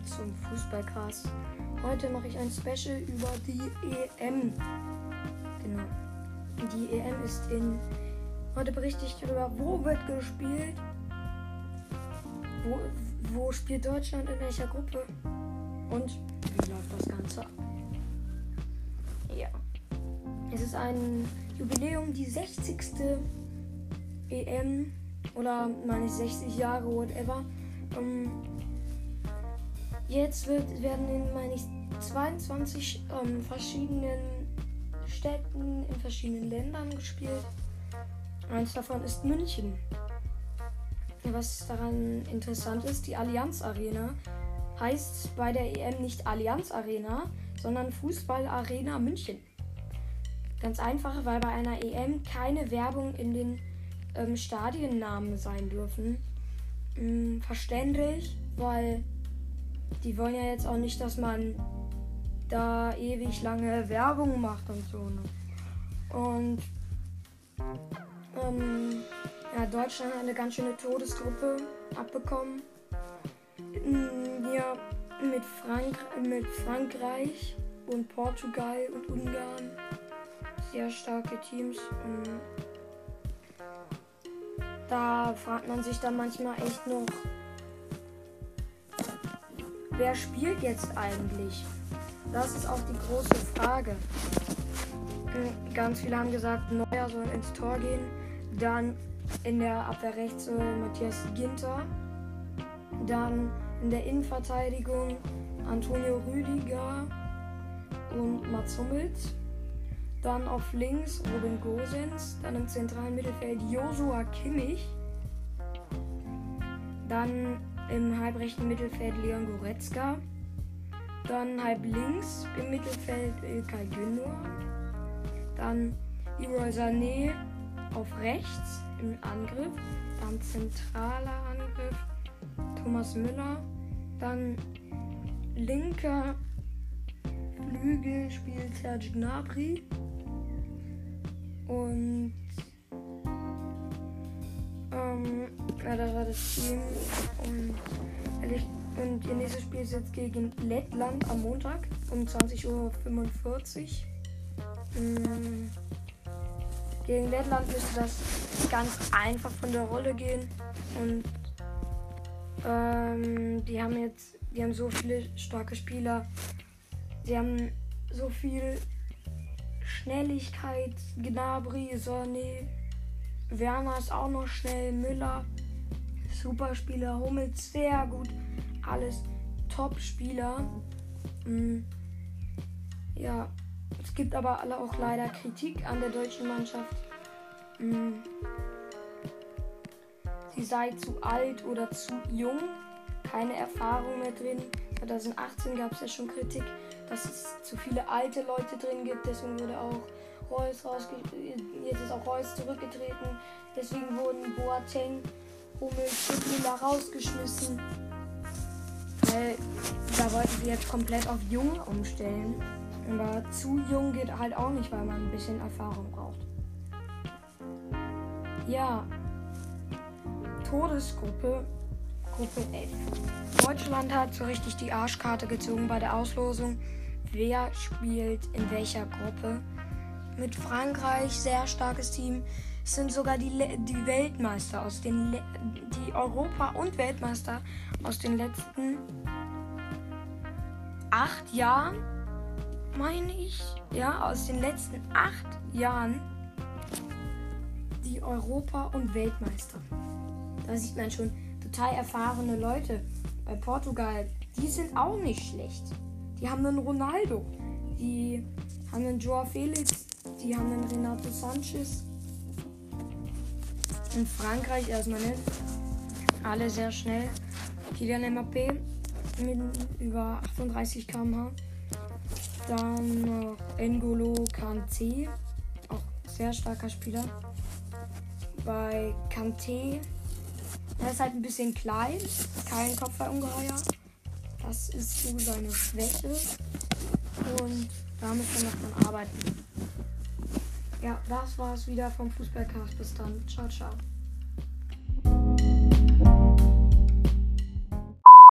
willkommen zum Fußballcast. Heute mache ich ein Special über die EM. Genau. Die EM ist in. Heute berichte ich darüber, wo wird gespielt, wo, wo spielt Deutschland in welcher Gruppe und wie läuft das Ganze ab. Ja. Es ist ein Jubiläum, die 60. EM oder meine 60 Jahre, whatever. Um, jetzt wird, werden in meine ich 22 ähm, verschiedenen Städten in verschiedenen Ländern gespielt. Eins davon ist München. Was daran interessant ist, die Allianz Arena heißt bei der EM nicht Allianz Arena, sondern Fußball Arena München. Ganz einfach, weil bei einer EM keine Werbung in den ähm, Stadiennamen sein dürfen. Ähm, verständlich, weil die wollen ja jetzt auch nicht, dass man da ewig lange Werbung macht und so. Ne? Und ähm, ja, Deutschland hat eine ganz schöne Todesgruppe abbekommen. Ja, mit, Frank mit Frankreich und Portugal und Ungarn. Sehr starke Teams. Und da fragt man sich dann manchmal echt noch, wer spielt jetzt eigentlich? Das ist auch die große Frage. Hm, ganz viele haben gesagt, Neuer soll ins Tor gehen. Dann in der Abwehr rechts soll Matthias Ginter. Dann in der Innenverteidigung Antonio Rüdiger und Mats Hummels. Dann auf links Robin Gosens. Dann im zentralen Mittelfeld Joshua Kimmich. Dann im halbrechten Mittelfeld Leon Goretzka. Dann halb links im Mittelfeld Ilkay Gündogan. Dann Leroy Sané auf rechts im Angriff. Dann zentraler Angriff Thomas Müller. Dann linker Flügel spielt Serge Gnabry. Und ähm, ja, das war das Team. Und, und ihr nächstes Spiel ist jetzt gegen Lettland am Montag um 20.45 Uhr. Ähm, gegen Lettland müsste das ganz einfach von der Rolle gehen. Und ähm, die haben jetzt, die haben so viele starke Spieler. Die haben so viel Schnelligkeit, Gnabry, Sonne, Werner ist auch noch schnell, Müller, Superspieler, Hummels, sehr gut, alles Top-Spieler. Mhm. Ja, es gibt aber auch leider Kritik an der deutschen Mannschaft. Mhm. Sie sei zu alt oder zu jung, keine Erfahrung mehr drin. 2018 gab es ja schon Kritik dass es zu viele alte Leute drin gibt. Deswegen wurde auch Reus rausgetreten. Jetzt ist auch Reus zurückgetreten. Deswegen wurden Boateng, Hummels und Müller rausgeschmissen. Weil da wollten sie jetzt komplett auf jung umstellen. Aber zu jung geht halt auch nicht, weil man ein bisschen Erfahrung braucht. Ja. Todesgruppe Gruppe 11. Deutschland hat so richtig die Arschkarte gezogen bei der Auslosung wer spielt in welcher Gruppe. Mit Frankreich sehr starkes Team. Sind sogar die, die Weltmeister aus den Le die Europa- und Weltmeister aus den letzten acht Jahren, meine ich. Ja, aus den letzten acht Jahren die Europa- und Weltmeister. Da sieht man schon total erfahrene Leute. Bei Portugal, die sind auch nicht schlecht. Die haben einen Ronaldo. Die haben einen Joao Felix. Die haben einen Renato Sanchez. In Frankreich erstmal nicht. Alle sehr schnell. Kylian Mbappé mit über 38 km/h. Dann noch N'Golo Kante, auch sehr starker Spieler. Bei Kante, er ist halt ein bisschen klein, kein Kopfballungeheuer. Das ist so seine Schwäche. Und damit kann man arbeiten. Ja, das war es wieder vom Fußballcast. Bis dann. Ciao, ciao.